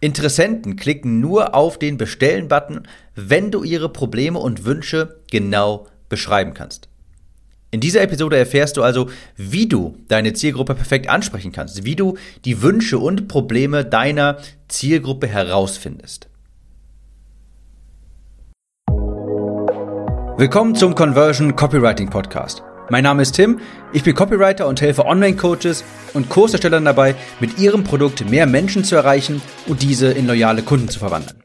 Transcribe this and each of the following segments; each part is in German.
Interessenten klicken nur auf den Bestellen-Button, wenn du ihre Probleme und Wünsche genau beschreiben kannst. In dieser Episode erfährst du also, wie du deine Zielgruppe perfekt ansprechen kannst, wie du die Wünsche und Probleme deiner Zielgruppe herausfindest. Willkommen zum Conversion Copywriting Podcast. Mein Name ist Tim, ich bin Copywriter und helfe Online-Coaches und Kurserstellern dabei, mit ihrem Produkt mehr Menschen zu erreichen und diese in loyale Kunden zu verwandeln.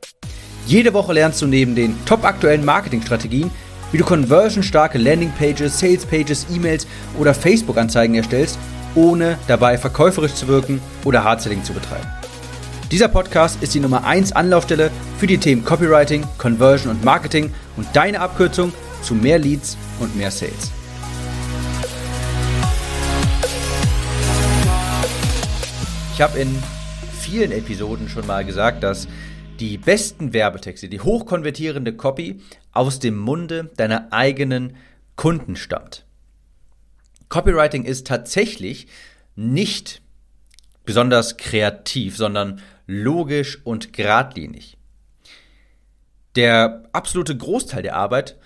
Jede Woche lernst du neben den top aktuellen Marketingstrategien, wie du conversionstarke Landingpages, Salespages, E-Mails oder Facebook-Anzeigen erstellst, ohne dabei verkäuferisch zu wirken oder Hardselling zu betreiben. Dieser Podcast ist die Nummer 1 Anlaufstelle für die Themen Copywriting, Conversion und Marketing und deine Abkürzung zu mehr Leads und mehr Sales. Ich habe in vielen Episoden schon mal gesagt, dass die besten Werbetexte, die hochkonvertierende Copy aus dem Munde deiner eigenen Kunden stammt. Copywriting ist tatsächlich nicht besonders kreativ, sondern logisch und geradlinig. Der absolute Großteil der Arbeit,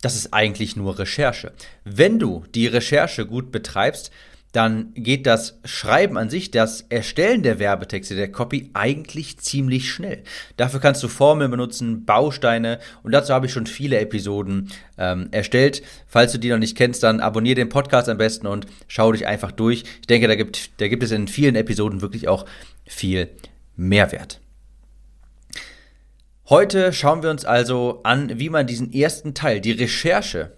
das ist eigentlich nur Recherche. Wenn du die Recherche gut betreibst, dann geht das Schreiben an sich, das Erstellen der Werbetexte, der Copy eigentlich ziemlich schnell. Dafür kannst du Formeln benutzen, Bausteine und dazu habe ich schon viele Episoden ähm, erstellt. Falls du die noch nicht kennst, dann abonniere den Podcast am besten und schau dich einfach durch. Ich denke, da gibt, da gibt es in vielen Episoden wirklich auch viel Mehrwert. Heute schauen wir uns also an, wie man diesen ersten Teil, die Recherche,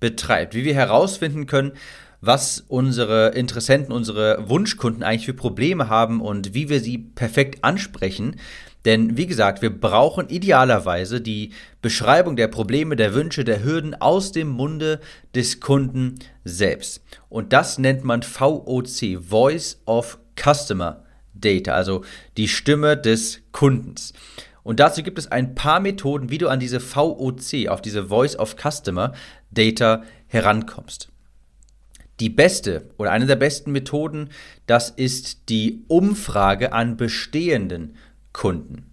betreibt, wie wir herausfinden können, was unsere Interessenten, unsere Wunschkunden eigentlich für Probleme haben und wie wir sie perfekt ansprechen. Denn wie gesagt, wir brauchen idealerweise die Beschreibung der Probleme, der Wünsche, der Hürden aus dem Munde des Kunden selbst. Und das nennt man VOC, Voice of Customer Data, also die Stimme des Kundens. Und dazu gibt es ein paar Methoden, wie du an diese VOC, auf diese Voice of Customer Data herankommst. Die beste oder eine der besten Methoden, das ist die Umfrage an bestehenden Kunden.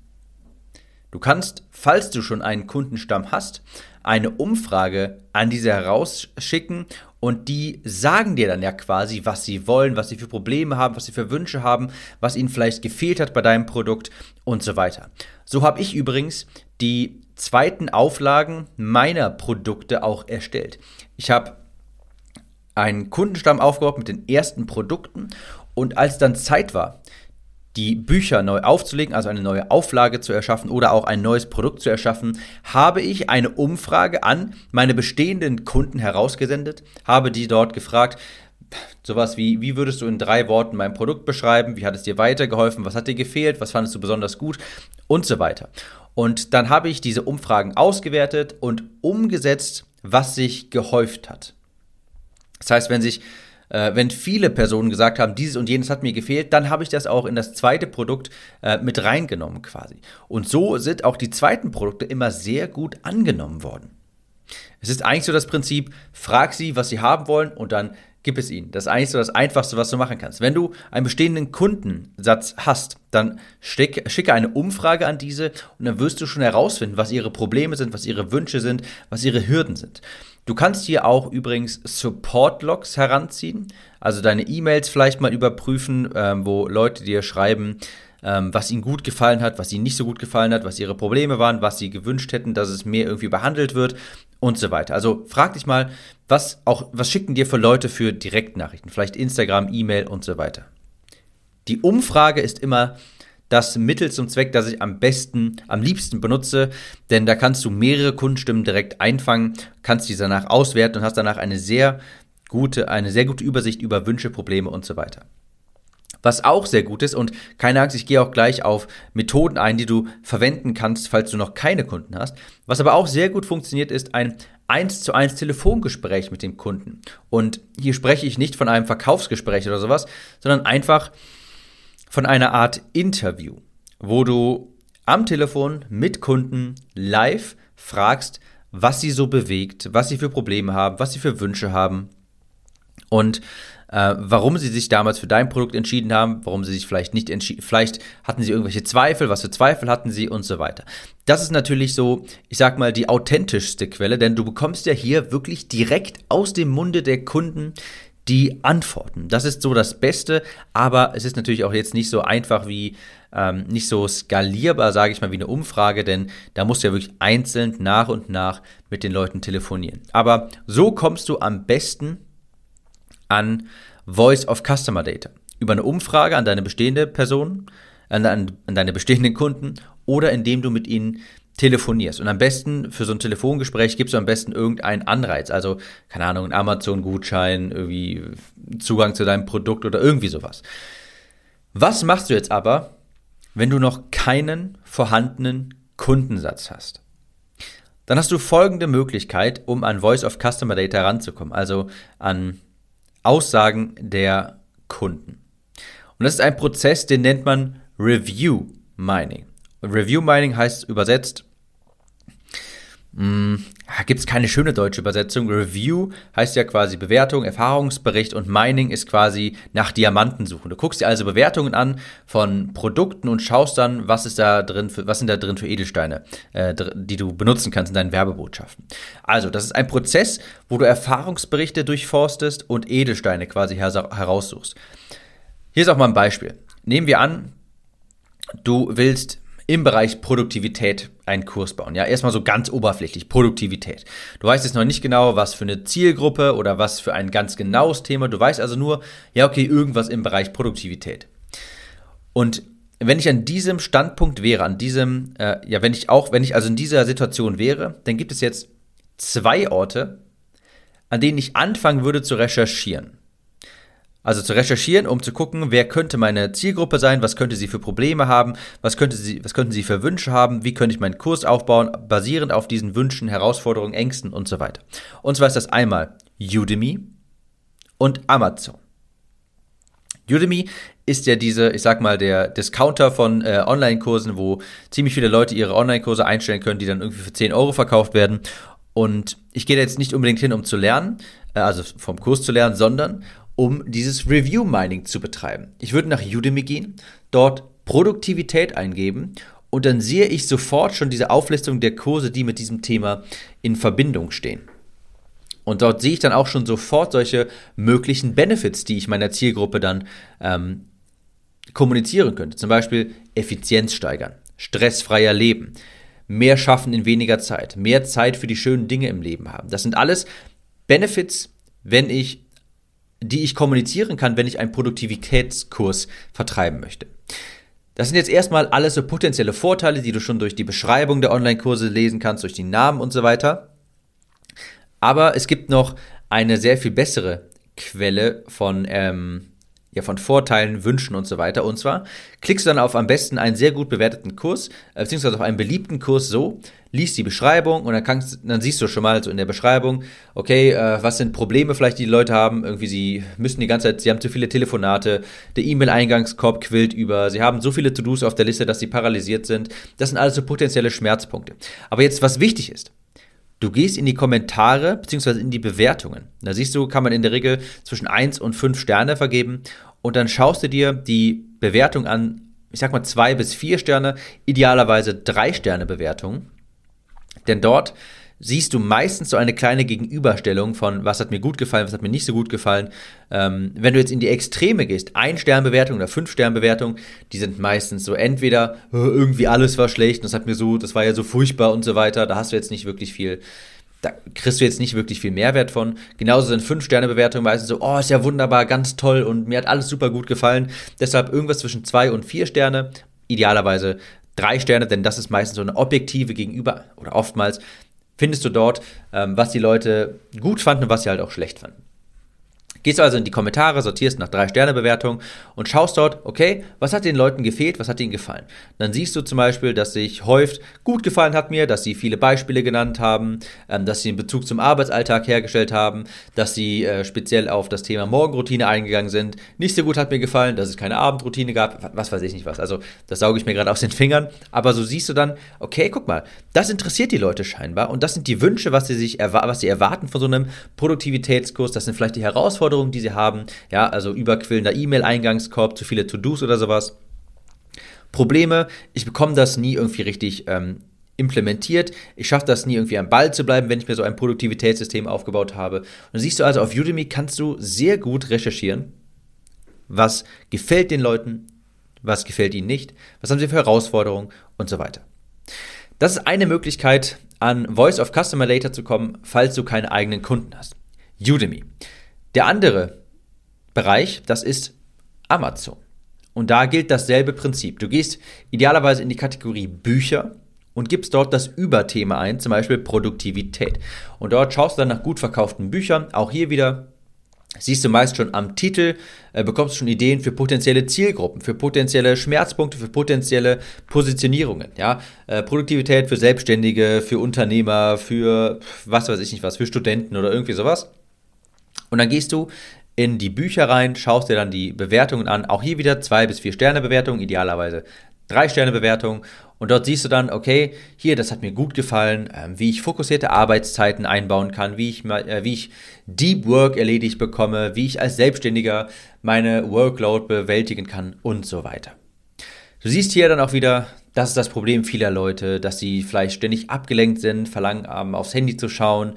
Du kannst, falls du schon einen Kundenstamm hast, eine Umfrage an diese herausschicken und die sagen dir dann ja quasi, was sie wollen, was sie für Probleme haben, was sie für Wünsche haben, was ihnen vielleicht gefehlt hat bei deinem Produkt und so weiter. So habe ich übrigens die zweiten Auflagen meiner Produkte auch erstellt. Ich habe einen Kundenstamm aufgebaut mit den ersten Produkten. Und als dann Zeit war, die Bücher neu aufzulegen, also eine neue Auflage zu erschaffen oder auch ein neues Produkt zu erschaffen, habe ich eine Umfrage an meine bestehenden Kunden herausgesendet, habe die dort gefragt, sowas wie, wie würdest du in drei Worten mein Produkt beschreiben, wie hat es dir weitergeholfen, was hat dir gefehlt, was fandest du besonders gut? Und so weiter. Und dann habe ich diese Umfragen ausgewertet und umgesetzt, was sich gehäuft hat. Das heißt, wenn sich äh, wenn viele Personen gesagt haben, dieses und jenes hat mir gefehlt, dann habe ich das auch in das zweite Produkt äh, mit reingenommen quasi. Und so sind auch die zweiten Produkte immer sehr gut angenommen worden. Es ist eigentlich so das Prinzip, frag sie, was sie haben wollen und dann gib es ihnen. Das ist eigentlich so das Einfachste, was du machen kannst. Wenn du einen bestehenden Kundensatz hast, dann schick, schicke eine Umfrage an diese und dann wirst du schon herausfinden, was ihre Probleme sind, was ihre Wünsche sind, was ihre Hürden sind. Du kannst hier auch übrigens Support-Logs heranziehen, also deine E-Mails vielleicht mal überprüfen, ähm, wo Leute dir schreiben, ähm, was ihnen gut gefallen hat, was ihnen nicht so gut gefallen hat, was ihre Probleme waren, was sie gewünscht hätten, dass es mehr irgendwie behandelt wird und so weiter. Also frag dich mal, was auch, was schicken dir für Leute für Direktnachrichten, vielleicht Instagram, E-Mail und so weiter. Die Umfrage ist immer das Mittel zum Zweck, das ich am besten, am liebsten benutze, denn da kannst du mehrere Kundenstimmen direkt einfangen, kannst diese danach auswerten und hast danach eine sehr gute, eine sehr gute Übersicht über Wünsche, Probleme und so weiter. Was auch sehr gut ist, und keine Angst, ich gehe auch gleich auf Methoden ein, die du verwenden kannst, falls du noch keine Kunden hast. Was aber auch sehr gut funktioniert, ist ein 1 zu 1 Telefongespräch mit dem Kunden. Und hier spreche ich nicht von einem Verkaufsgespräch oder sowas, sondern einfach von einer Art Interview, wo du am Telefon mit Kunden live fragst, was sie so bewegt, was sie für Probleme haben, was sie für Wünsche haben. Und äh, warum sie sich damals für dein Produkt entschieden haben, warum sie sich vielleicht nicht entschieden, vielleicht hatten sie irgendwelche Zweifel, was für Zweifel hatten sie und so weiter. Das ist natürlich so, ich sag mal, die authentischste Quelle, denn du bekommst ja hier wirklich direkt aus dem Munde der Kunden die Antworten. Das ist so das Beste, aber es ist natürlich auch jetzt nicht so einfach wie, ähm, nicht so skalierbar, sage ich mal, wie eine Umfrage, denn da musst du ja wirklich einzeln nach und nach mit den Leuten telefonieren. Aber so kommst du am besten an Voice of Customer Data. Über eine Umfrage an deine bestehende Person, an, an, an deine bestehenden Kunden oder indem du mit ihnen telefonierst. Und am besten für so ein Telefongespräch gibst du am besten irgendeinen Anreiz. Also, keine Ahnung, ein Amazon-Gutschein, irgendwie Zugang zu deinem Produkt oder irgendwie sowas. Was machst du jetzt aber, wenn du noch keinen vorhandenen Kundensatz hast? Dann hast du folgende Möglichkeit, um an Voice of Customer Data ranzukommen, also an Aussagen der Kunden. Und das ist ein Prozess, den nennt man Review Mining. Review Mining heißt übersetzt, hm, gibt es keine schöne deutsche Übersetzung. Review heißt ja quasi Bewertung, Erfahrungsbericht und Mining ist quasi nach Diamanten suchen. Du guckst dir also Bewertungen an von Produkten und schaust dann, was ist da drin, für, was sind da drin für Edelsteine, äh, die du benutzen kannst in deinen Werbebotschaften. Also, das ist ein Prozess, wo du Erfahrungsberichte durchforstest und Edelsteine quasi her heraussuchst. Hier ist auch mal ein Beispiel. Nehmen wir an, du willst im Bereich Produktivität einen Kurs bauen. Ja, erstmal so ganz oberflächlich, Produktivität. Du weißt jetzt noch nicht genau, was für eine Zielgruppe oder was für ein ganz genaues Thema. Du weißt also nur, ja, okay, irgendwas im Bereich Produktivität. Und wenn ich an diesem Standpunkt wäre, an diesem, äh, ja, wenn ich auch, wenn ich also in dieser Situation wäre, dann gibt es jetzt zwei Orte, an denen ich anfangen würde zu recherchieren. Also zu recherchieren, um zu gucken, wer könnte meine Zielgruppe sein, was könnte sie für Probleme haben, was, könnte sie, was könnten sie für Wünsche haben, wie könnte ich meinen Kurs aufbauen, basierend auf diesen Wünschen, Herausforderungen, Ängsten und so weiter. Und zwar ist das einmal Udemy und Amazon. Udemy ist ja diese, ich sag mal, der Discounter von äh, Online-Kursen, wo ziemlich viele Leute ihre Online-Kurse einstellen können, die dann irgendwie für 10 Euro verkauft werden. Und ich gehe jetzt nicht unbedingt hin, um zu lernen, äh, also vom Kurs zu lernen, sondern um dieses Review Mining zu betreiben. Ich würde nach Udemy gehen, dort Produktivität eingeben und dann sehe ich sofort schon diese Auflistung der Kurse, die mit diesem Thema in Verbindung stehen. Und dort sehe ich dann auch schon sofort solche möglichen Benefits, die ich meiner Zielgruppe dann ähm, kommunizieren könnte. Zum Beispiel Effizienz steigern, stressfreier Leben, mehr schaffen in weniger Zeit, mehr Zeit für die schönen Dinge im Leben haben. Das sind alles Benefits, wenn ich die ich kommunizieren kann, wenn ich einen Produktivitätskurs vertreiben möchte. Das sind jetzt erstmal alles so potenzielle Vorteile, die du schon durch die Beschreibung der Online-Kurse lesen kannst, durch die Namen und so weiter. Aber es gibt noch eine sehr viel bessere Quelle von ähm, ja, von Vorteilen, Wünschen und so weiter. Und zwar klickst du dann auf am besten einen sehr gut bewerteten Kurs, äh, beziehungsweise auf einen beliebten Kurs so, liest die Beschreibung und dann, kannst, dann siehst du schon mal so in der Beschreibung, okay, äh, was sind Probleme vielleicht, die die Leute haben? Irgendwie, sie müssen die ganze Zeit, sie haben zu viele Telefonate, der E-Mail-Eingangskorb quillt über, sie haben so viele To-Dos auf der Liste, dass sie paralysiert sind. Das sind alles so potenzielle Schmerzpunkte. Aber jetzt, was wichtig ist, Du gehst in die Kommentare bzw. in die Bewertungen. Da siehst du, kann man in der Regel zwischen 1 und 5 Sterne vergeben und dann schaust du dir die Bewertung an, ich sag mal 2 bis 4 Sterne, idealerweise 3 Sterne Bewertung. Denn dort siehst du meistens so eine kleine Gegenüberstellung von, was hat mir gut gefallen, was hat mir nicht so gut gefallen. Ähm, wenn du jetzt in die Extreme gehst, ein Sternbewertung oder fünf Sternbewertung, die sind meistens so entweder irgendwie alles war schlecht, das hat mir so, das war ja so furchtbar und so weiter. Da hast du jetzt nicht wirklich viel, da kriegst du jetzt nicht wirklich viel Mehrwert von. Genauso sind fünf Sternebewertungen meistens so, oh, ist ja wunderbar, ganz toll und mir hat alles super gut gefallen. Deshalb irgendwas zwischen zwei und vier Sterne, idealerweise drei Sterne, denn das ist meistens so eine objektive Gegenüber oder oftmals findest du dort, ähm, was die Leute gut fanden und was sie halt auch schlecht fanden. Gehst du also in die Kommentare, sortierst nach drei Sterne Bewertung und schaust dort, okay, was hat den Leuten gefehlt, was hat ihnen gefallen. Dann siehst du zum Beispiel, dass sich häuft, gut gefallen hat mir, dass sie viele Beispiele genannt haben, ähm, dass sie einen Bezug zum Arbeitsalltag hergestellt haben, dass sie äh, speziell auf das Thema Morgenroutine eingegangen sind. Nicht so gut hat mir gefallen, dass es keine Abendroutine gab, was weiß ich nicht was. Also das sauge ich mir gerade aus den Fingern. Aber so siehst du dann, okay, guck mal, das interessiert die Leute scheinbar und das sind die Wünsche, was sie sich was sie erwarten von so einem Produktivitätskurs. Das sind vielleicht die Herausforderungen Herausforderungen, die sie haben, ja, also überquillender E-Mail-Eingangskorb, zu viele To-Dos oder sowas. Probleme, ich bekomme das nie irgendwie richtig ähm, implementiert. Ich schaffe das nie irgendwie am Ball zu bleiben, wenn ich mir so ein Produktivitätssystem aufgebaut habe. Und siehst du also, auf Udemy kannst du sehr gut recherchieren, was gefällt den Leuten, was gefällt ihnen nicht, was haben sie für Herausforderungen und so weiter. Das ist eine Möglichkeit, an Voice of Customer Later zu kommen, falls du keine eigenen Kunden hast. Udemy. Der andere Bereich, das ist Amazon. Und da gilt dasselbe Prinzip. Du gehst idealerweise in die Kategorie Bücher und gibst dort das Überthema ein, zum Beispiel Produktivität. Und dort schaust du dann nach gut verkauften Büchern. Auch hier wieder siehst du meist schon am Titel, äh, bekommst schon Ideen für potenzielle Zielgruppen, für potenzielle Schmerzpunkte, für potenzielle Positionierungen. Ja? Äh, Produktivität für Selbstständige, für Unternehmer, für was weiß ich nicht was, für Studenten oder irgendwie sowas. Und dann gehst du in die Bücher rein, schaust dir dann die Bewertungen an. Auch hier wieder zwei bis vier Sterne Bewertungen, idealerweise drei Sterne Bewertungen. Und dort siehst du dann, okay, hier, das hat mir gut gefallen, äh, wie ich fokussierte Arbeitszeiten einbauen kann, wie ich, äh, wie ich Deep Work erledigt bekomme, wie ich als Selbstständiger meine Workload bewältigen kann und so weiter. Du siehst hier dann auch wieder, das ist das Problem vieler Leute, dass sie vielleicht ständig abgelenkt sind, verlangen, aufs Handy zu schauen, ähm,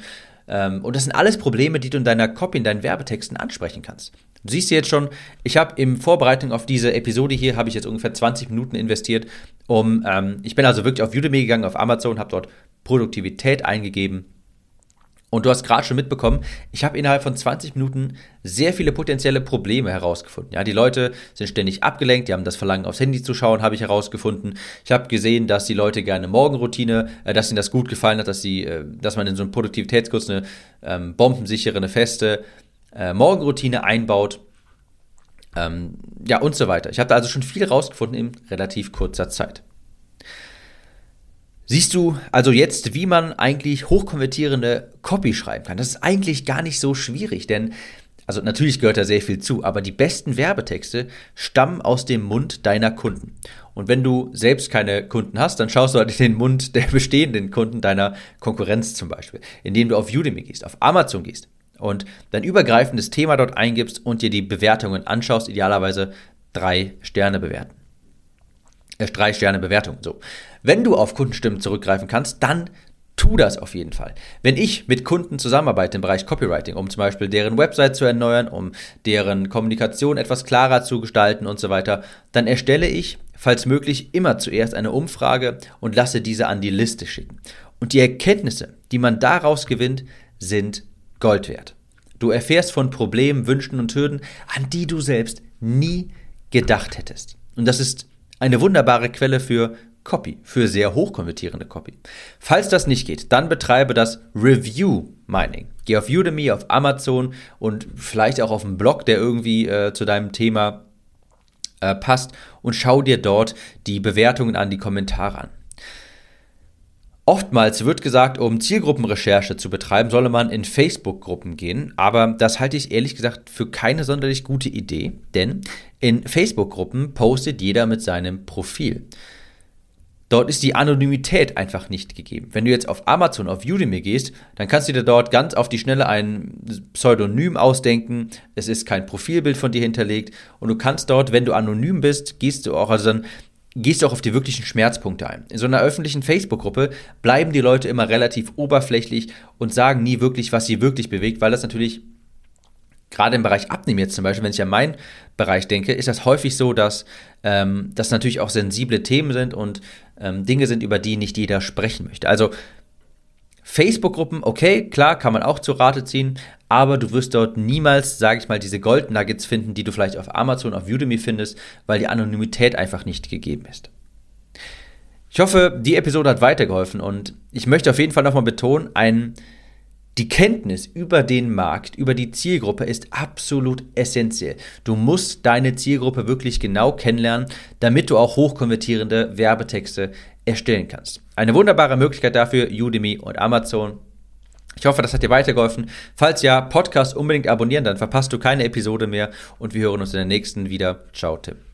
und das sind alles Probleme, die du in deiner Copy, in deinen Werbetexten ansprechen kannst. Du siehst jetzt schon, ich habe in Vorbereitung auf diese Episode hier, habe ich jetzt ungefähr 20 Minuten investiert, um, ähm, ich bin also wirklich auf Udemy gegangen, auf Amazon, habe dort Produktivität eingegeben und du hast gerade schon mitbekommen, ich habe innerhalb von 20 Minuten sehr viele potenzielle Probleme herausgefunden. Ja, die Leute sind ständig abgelenkt, die haben das Verlangen aufs Handy zu schauen, habe ich herausgefunden. Ich habe gesehen, dass die Leute gerne Morgenroutine, äh, dass ihnen das gut gefallen hat, dass sie, äh, dass man in so einem Produktivitätskurs eine ähm, bombensichere, eine feste äh, Morgenroutine einbaut. Ähm, ja, und so weiter. Ich habe da also schon viel herausgefunden in relativ kurzer Zeit. Siehst du also jetzt, wie man eigentlich hochkonvertierende Copy schreiben kann? Das ist eigentlich gar nicht so schwierig, denn also natürlich gehört da sehr viel zu, aber die besten Werbetexte stammen aus dem Mund deiner Kunden. Und wenn du selbst keine Kunden hast, dann schaust du halt in den Mund der bestehenden Kunden deiner Konkurrenz zum Beispiel, indem du auf Udemy gehst, auf Amazon gehst und dein übergreifendes Thema dort eingibst und dir die Bewertungen anschaust, idealerweise drei Sterne bewerten. Äh, drei Sterne Bewertung. So. Wenn du auf Kundenstimmen zurückgreifen kannst, dann tu das auf jeden Fall. Wenn ich mit Kunden zusammenarbeite im Bereich Copywriting, um zum Beispiel deren Website zu erneuern, um deren Kommunikation etwas klarer zu gestalten und so weiter, dann erstelle ich, falls möglich, immer zuerst eine Umfrage und lasse diese an die Liste schicken. Und die Erkenntnisse, die man daraus gewinnt, sind Gold wert. Du erfährst von Problemen, Wünschen und Hürden, an die du selbst nie gedacht hättest. Und das ist eine wunderbare Quelle für Copy, für sehr hochkonvertierende Copy. Falls das nicht geht, dann betreibe das Review Mining. Geh auf Udemy, auf Amazon und vielleicht auch auf einen Blog, der irgendwie äh, zu deinem Thema äh, passt und schau dir dort die Bewertungen an, die Kommentare an. Oftmals wird gesagt, um Zielgruppenrecherche zu betreiben, solle man in Facebook-Gruppen gehen, aber das halte ich ehrlich gesagt für keine sonderlich gute Idee, denn in Facebook-Gruppen postet jeder mit seinem Profil. Dort ist die Anonymität einfach nicht gegeben. Wenn du jetzt auf Amazon, auf Udemy gehst, dann kannst du dir dort ganz auf die Schnelle ein Pseudonym ausdenken. Es ist kein Profilbild von dir hinterlegt und du kannst dort, wenn du anonym bist, gehst du auch, also dann gehst du auch auf die wirklichen Schmerzpunkte ein. In so einer öffentlichen Facebook-Gruppe bleiben die Leute immer relativ oberflächlich und sagen nie wirklich, was sie wirklich bewegt, weil das natürlich gerade im Bereich Abnehmen jetzt zum Beispiel, wenn ich an meinen Bereich denke, ist das häufig so, dass ähm, das natürlich auch sensible Themen sind und ähm, Dinge sind, über die nicht jeder sprechen möchte. Also Facebook-Gruppen, okay, klar, kann man auch zur Rate ziehen, aber du wirst dort niemals, sage ich mal, diese Gold Nuggets finden, die du vielleicht auf Amazon, auf Udemy findest, weil die Anonymität einfach nicht gegeben ist. Ich hoffe, die Episode hat weitergeholfen und ich möchte auf jeden Fall nochmal betonen, ein, die Kenntnis über den Markt, über die Zielgruppe ist absolut essentiell. Du musst deine Zielgruppe wirklich genau kennenlernen, damit du auch hochkonvertierende Werbetexte erstellen kannst. Eine wunderbare Möglichkeit dafür, Udemy und Amazon. Ich hoffe, das hat dir weitergeholfen. Falls ja, Podcast unbedingt abonnieren, dann verpasst du keine Episode mehr und wir hören uns in der nächsten wieder. Ciao, Tim.